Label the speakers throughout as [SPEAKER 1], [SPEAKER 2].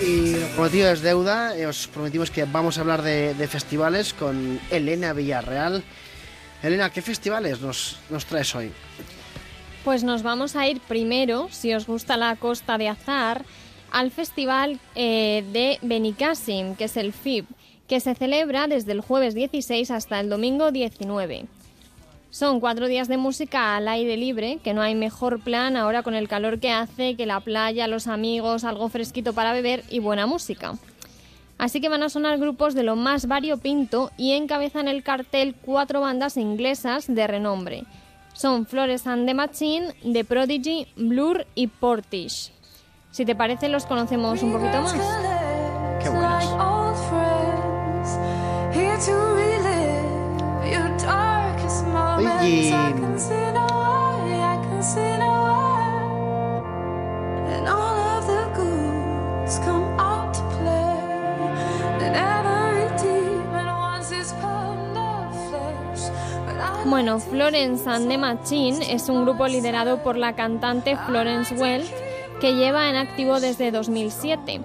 [SPEAKER 1] y prometido es deuda, eh, os prometimos que vamos a hablar de, festivales con Elena Villarreal. Elena, ¿qué festivales nos, nos traes hoy?
[SPEAKER 2] Pues nos vamos a ir primero, si os gusta la costa de Azar, al festival eh, de Benicassim, que es el FIB, que se celebra desde el jueves 16 hasta el domingo 19. Son cuatro días de música al aire libre, que no hay mejor plan ahora con el calor que hace, que la playa, los amigos, algo fresquito para beber y buena música. Así que van a sonar grupos de lo más variopinto y encabezan el cartel cuatro bandas inglesas de renombre. Son Flores and the Machine, The Prodigy, Blur y Portish. Si te parece, los conocemos un poquito más. Bueno, Florence and the Machine es un grupo liderado por la cantante Florence Welch que lleva en activo desde 2007.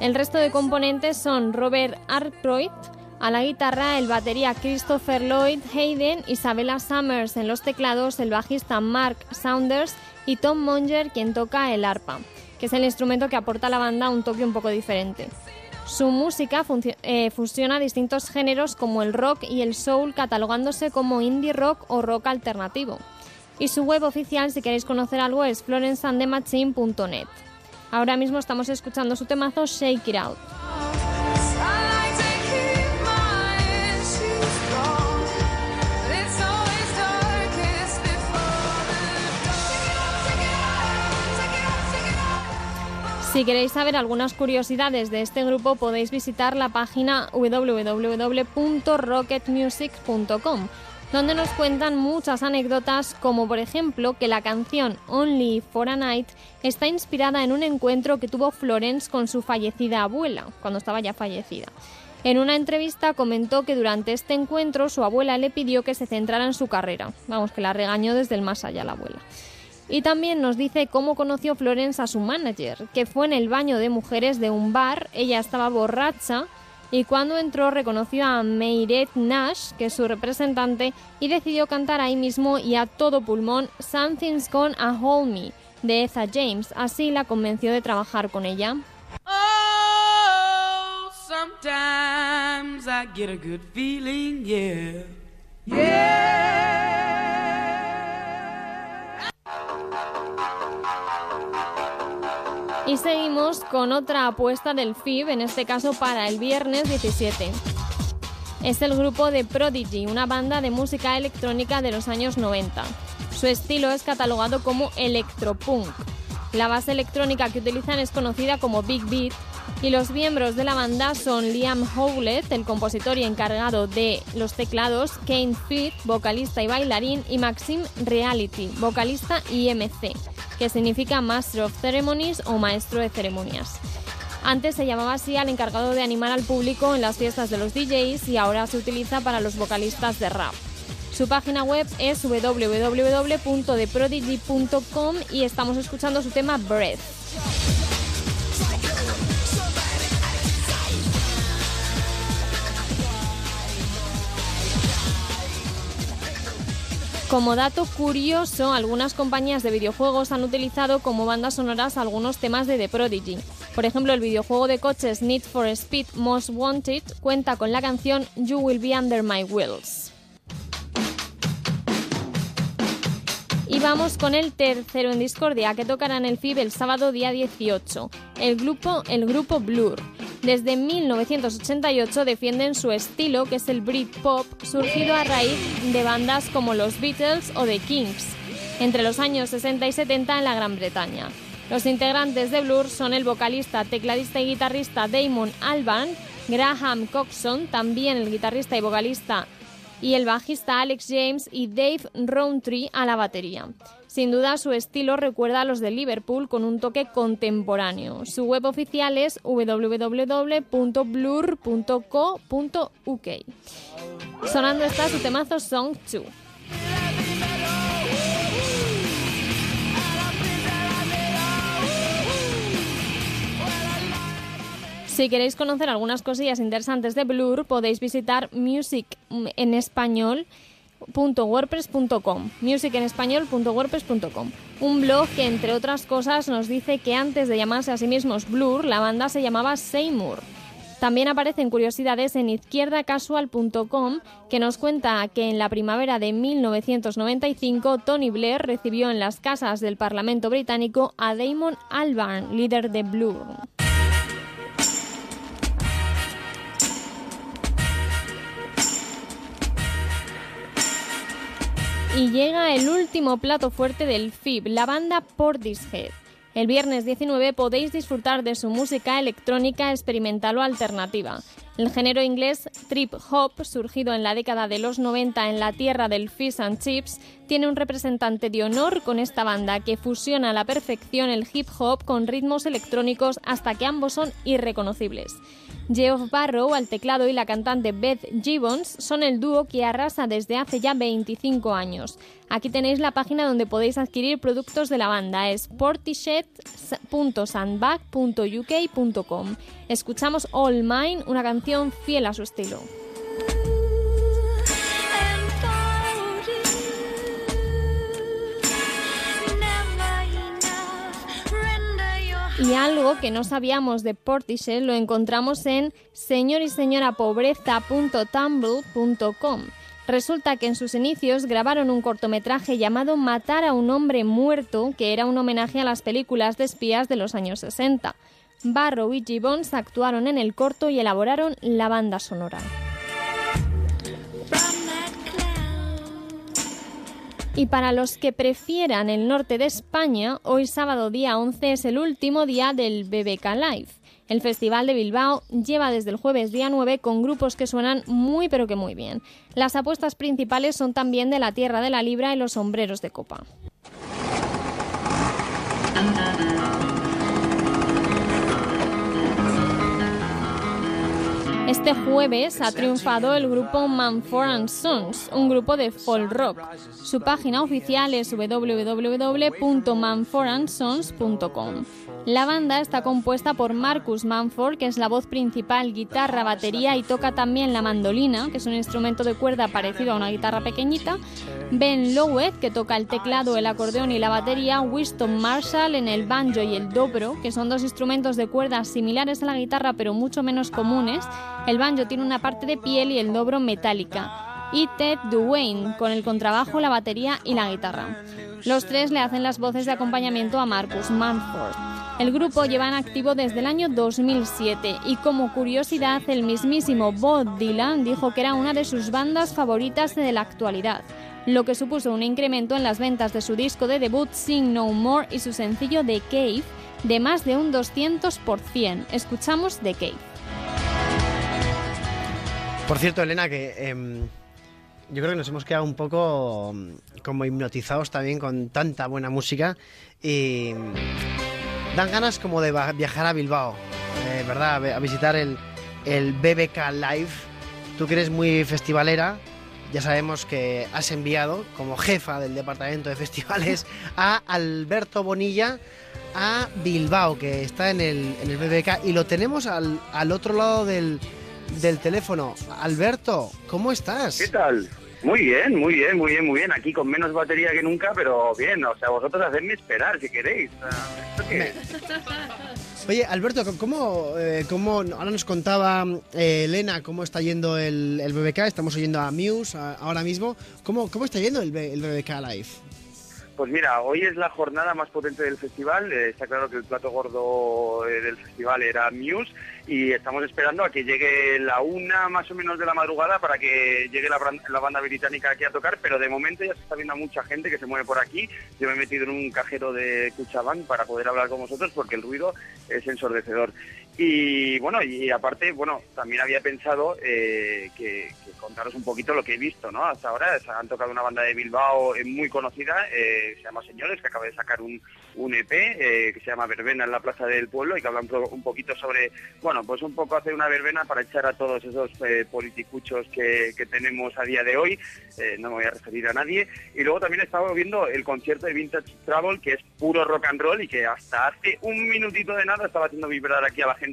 [SPEAKER 2] El resto de componentes son Robert Arkwright, a la guitarra, el batería Christopher Lloyd Hayden, Isabella Summers en los teclados, el bajista Mark Saunders y Tom Monger quien toca el arpa, que es el instrumento que aporta a la banda un toque un poco diferente. Su música eh, fusiona distintos géneros como el rock y el soul, catalogándose como indie rock o rock alternativo. Y su web oficial, si queréis conocer algo, es florenceandemachine.net. Ahora mismo estamos escuchando su temazo Shake It Out. Si queréis saber algunas curiosidades de este grupo podéis visitar la página www.rocketmusic.com, donde nos cuentan muchas anécdotas como por ejemplo que la canción Only for a Night está inspirada en un encuentro que tuvo Florence con su fallecida abuela, cuando estaba ya fallecida. En una entrevista comentó que durante este encuentro su abuela le pidió que se centrara en su carrera. Vamos, que la regañó desde el más allá la abuela. Y también nos dice cómo conoció Florence a su manager, que fue en el baño de mujeres de un bar, ella estaba borracha y cuando entró reconoció a Meiret Nash, que es su representante, y decidió cantar ahí mismo y a todo pulmón Something's Gone a Hold Me de Etha James. Así la convenció de trabajar con ella. Oh, sometimes I get a good feeling, yeah. Yeah. Seguimos con otra apuesta del FIB, en este caso para el viernes 17. Es el grupo de Prodigy, una banda de música electrónica de los años 90. Su estilo es catalogado como electropunk. La base electrónica que utilizan es conocida como Big Beat y los miembros de la banda son Liam Howlett, el compositor y encargado de los teclados, Kane Fit, vocalista y bailarín, y Maxim Reality, vocalista y MC que significa Master of Ceremonies o Maestro de Ceremonias. Antes se llamaba así al encargado de animar al público en las fiestas de los DJs y ahora se utiliza para los vocalistas de rap. Su página web es www.theprodigy.com y estamos escuchando su tema Breath. Como dato curioso, algunas compañías de videojuegos han utilizado como bandas sonoras algunos temas de The Prodigy. Por ejemplo, el videojuego de coches Need for Speed Most Wanted cuenta con la canción You Will Be Under My Wheels. Y vamos con el tercero en discordia que tocará en el FIB el sábado día 18, el grupo, el grupo Blur. Desde 1988 defienden su estilo, que es el Britpop, surgido a raíz de bandas como los Beatles o The Kings, entre los años 60 y 70 en la Gran Bretaña. Los integrantes de Blur son el vocalista, tecladista y guitarrista Damon Alban, Graham Coxon, también el guitarrista y vocalista y el bajista Alex James y Dave Rowntree a la batería. Sin duda su estilo recuerda a los de Liverpool con un toque contemporáneo. Su web oficial es www.blur.co.uk. Sonando está su temazo Song 2. Si queréis conocer algunas cosillas interesantes de Blur, podéis visitar Music en español musicenespañol.wordpress.com un blog que entre otras cosas nos dice que antes de llamarse a sí mismos Blur la banda se llamaba Seymour. También aparecen curiosidades en izquierdacasual.com que nos cuenta que en la primavera de 1995 Tony Blair recibió en las casas del Parlamento británico a Damon Albarn, líder de Blur. Y llega el último plato fuerte del FIB, la banda Portishead. El viernes 19 podéis disfrutar de su música electrónica experimental o alternativa. El género inglés trip hop, surgido en la década de los 90 en la tierra del fish and chips, tiene un representante de honor con esta banda que fusiona a la perfección el hip hop con ritmos electrónicos hasta que ambos son irreconocibles. Geoff Barrow al teclado y la cantante Beth Gibbons son el dúo que arrasa desde hace ya 25 años. Aquí tenéis la página donde podéis adquirir productos de la banda, es. Escuchamos All Mine, una canción fiel a su estilo. Y algo que no sabíamos de Portishead lo encontramos en señor y señora pobreza.tumblr.com. Resulta que en sus inicios grabaron un cortometraje llamado Matar a un hombre muerto, que era un homenaje a las películas de espías de los años 60. Barrow y Gibbons actuaron en el corto y elaboraron la banda sonora. Y para los que prefieran el norte de España, hoy sábado día 11 es el último día del BBK Live. El Festival de Bilbao lleva desde el jueves día 9 con grupos que suenan muy pero que muy bien. Las apuestas principales son también de la Tierra de la Libra y los sombreros de copa. Este jueves ha triunfado el grupo Manford Sons, un grupo de folk rock. Su página oficial es www.manfordandsons.com. La banda está compuesta por Marcus Manford, que es la voz principal, guitarra, batería y toca también la mandolina, que es un instrumento de cuerda parecido a una guitarra pequeñita. Ben Loweth, que toca el teclado, el acordeón y la batería. Winston Marshall en el banjo y el dobro, que son dos instrumentos de cuerda similares a la guitarra pero mucho menos comunes. Banjo tiene una parte de piel y el dobro metálica. Y Ted Duane, con el contrabajo, la batería y la guitarra. Los tres le hacen las voces de acompañamiento a Marcus Manford. El grupo lleva en activo desde el año 2007 y como curiosidad el mismísimo Bob Dylan dijo que era una de sus bandas favoritas de la actualidad, lo que supuso un incremento en las ventas de su disco de debut Sing No More y su sencillo The Cave de más de un 200%. Escuchamos The Cave.
[SPEAKER 1] Por cierto, Elena, que em, yo creo que nos hemos quedado un poco mm, como hipnotizados también con tanta buena música y dan ganas como de viajar a Bilbao, eh, ¿verdad? A visitar el, el BBK Live. Tú que eres muy festivalera, ya sabemos que has enviado como jefa del departamento de festivales a Alberto Bonilla a Bilbao, que está en el, en el BBK, y lo tenemos al, al otro lado del, del teléfono. Alberto, ¿cómo estás?
[SPEAKER 3] ¿Qué tal? Muy bien, muy bien, muy bien, muy bien. Aquí con menos batería que nunca, pero bien. O sea, vosotros hacedme esperar si queréis.
[SPEAKER 1] Oye, Alberto, ¿cómo, eh, cómo ahora nos contaba eh, Elena cómo está yendo el, el, BBK? Estamos oyendo a Muse ahora mismo. ¿Cómo, ¿Cómo está yendo el, el BBK Live?
[SPEAKER 3] Pues mira, hoy es la jornada más potente del festival. Eh, está claro que el plato gordo eh, del festival era Muse y estamos esperando a que llegue la una más o menos de la madrugada para que llegue la, la, banda británica aquí a tocar, pero de momento ya se está viendo mucha gente que se mueve por aquí. Yo me he metido en un cajero de Cuchabán para poder hablar con vosotros porque el ruido es ensordecedor. Y bueno, y aparte, bueno, también había pensado eh, que, contaros un poquito lo que he visto, ¿no? Hasta ahora se han tocado una banda de Bilbao muy conocida, eh, se llama Señores, que acaba de sacar un, un EP eh, que se llama Verbena en la Plaza del Pueblo y que habla un, poquito sobre, bueno, pues un poco hacer una verbena para echar a todos esos eh, politicuchos que, tenemos a día de hoy, eh, no me voy a referir a nadie. Y luego también he estado viendo el concierto de Vintage Travel, que es puro rock and roll y que hasta hace un minutito de nada estaba haciendo vibrar aquí a la gente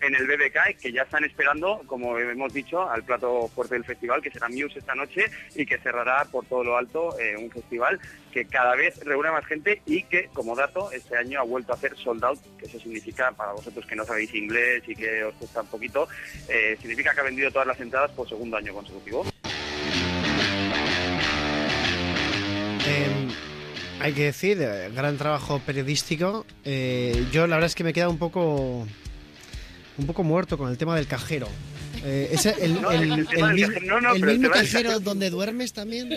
[SPEAKER 3] en el BBK, que ya están esperando, como hemos dicho, al plato fuerte del festival, que será Muse esta noche y que cerrará por todo lo alto eh, un festival que cada vez reúne más gente y que, como dato, este año ha vuelto a hacer sold out, que eso significa, para vosotros que no sabéis inglés y que os cuesta un poquito, eh, significa que ha vendido todas las entradas por segundo año consecutivo.
[SPEAKER 1] Em, hay que decir, eh, gran trabajo periodístico. Yo la verdad es que me queda un poco un poco muerto con el tema del cajero. Eh, ¿Es el,
[SPEAKER 3] No,
[SPEAKER 1] el-
[SPEAKER 3] el tema
[SPEAKER 1] el
[SPEAKER 3] del
[SPEAKER 1] mi-
[SPEAKER 3] cajero- no, no,
[SPEAKER 1] el
[SPEAKER 3] pero el
[SPEAKER 1] mismo
[SPEAKER 3] del
[SPEAKER 1] cajero donde duermes también?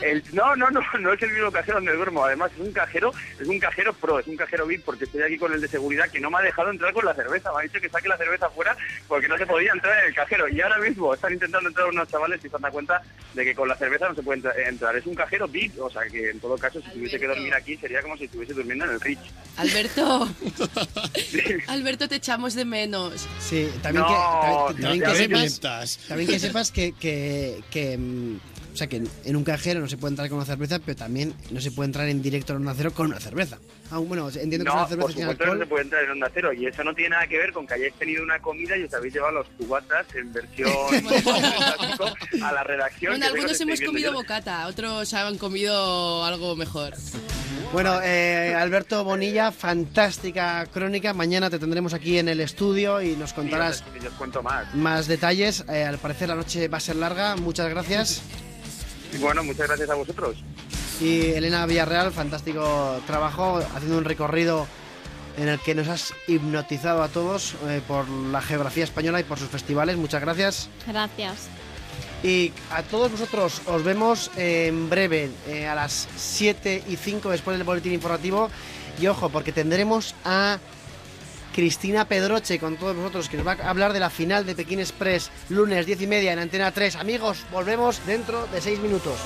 [SPEAKER 3] El- no, no, no, no es el mismo cajero donde duermo. Además, es un cajero, es un cajero pro, es un cajero VIP, porque estoy aquí con el de seguridad que no me ha dejado entrar con la cerveza. Me ha dicho que saque la cerveza fuera porque no se podía entrar en el cajero. Y ahora mismo están intentando entrar unos chavales y se dan cuenta de que con la cerveza no se puede entra- entrar. Es un cajero VIP, o sea que en todo caso, si tuviese que dormir aquí, sería como si estuviese durmiendo en el Rich.
[SPEAKER 4] Alberto, Alberto, te echamos de menos.
[SPEAKER 1] Sí, también
[SPEAKER 3] No,
[SPEAKER 1] que, también,
[SPEAKER 3] no,
[SPEAKER 1] también que sepas,
[SPEAKER 5] mientas.
[SPEAKER 1] también que sepas que, que, que, mm, o sea, que en un cajero no se puede entrar con una cerveza, pero también no se puede entrar en directo en un acero con una cerveza. Ah, bueno, entiendo que es
[SPEAKER 3] No,
[SPEAKER 1] una cerveza
[SPEAKER 3] por
[SPEAKER 1] sin
[SPEAKER 3] supuesto que no se
[SPEAKER 1] alcohol.
[SPEAKER 3] puede entrar en Onda Cero y eso no tiene nada que ver con que hayáis tenido una comida y os habéis llevado los cubatas en versión a la redacción.
[SPEAKER 4] Bueno,
[SPEAKER 3] que que
[SPEAKER 4] algunos
[SPEAKER 3] os
[SPEAKER 4] hemos comido
[SPEAKER 3] yo.
[SPEAKER 4] bocata, otros han comido algo mejor.
[SPEAKER 1] Bueno, eh, Alberto Bonilla, fantástica crónica. Mañana te tendremos aquí en el estudio y nos contarás
[SPEAKER 3] Sí, os- y os cuento más.
[SPEAKER 1] más detalles. Eh, al parecer la noche va a ser larga. Muchas gracias.
[SPEAKER 3] Y bueno, muchas gracias a vosotros.
[SPEAKER 1] Y Elena Villarreal, fantástico trabajo, haciendo un recorrido en el que nos has hipnotizado a todos eh, por la geografía española y por sus festivales. Muchas gracias.
[SPEAKER 2] Gracias.
[SPEAKER 1] Y a todos vosotros os vemos en breve, eh, a las 7 y 5 después del boletín informativo. Y ojo, porque tendremos a Cristina Pedroche con todos vosotros, que nos va a hablar de la final de Pekín Express, lunes 10 y media en Antena 3. Amigos, volvemos dentro de 6 minutos.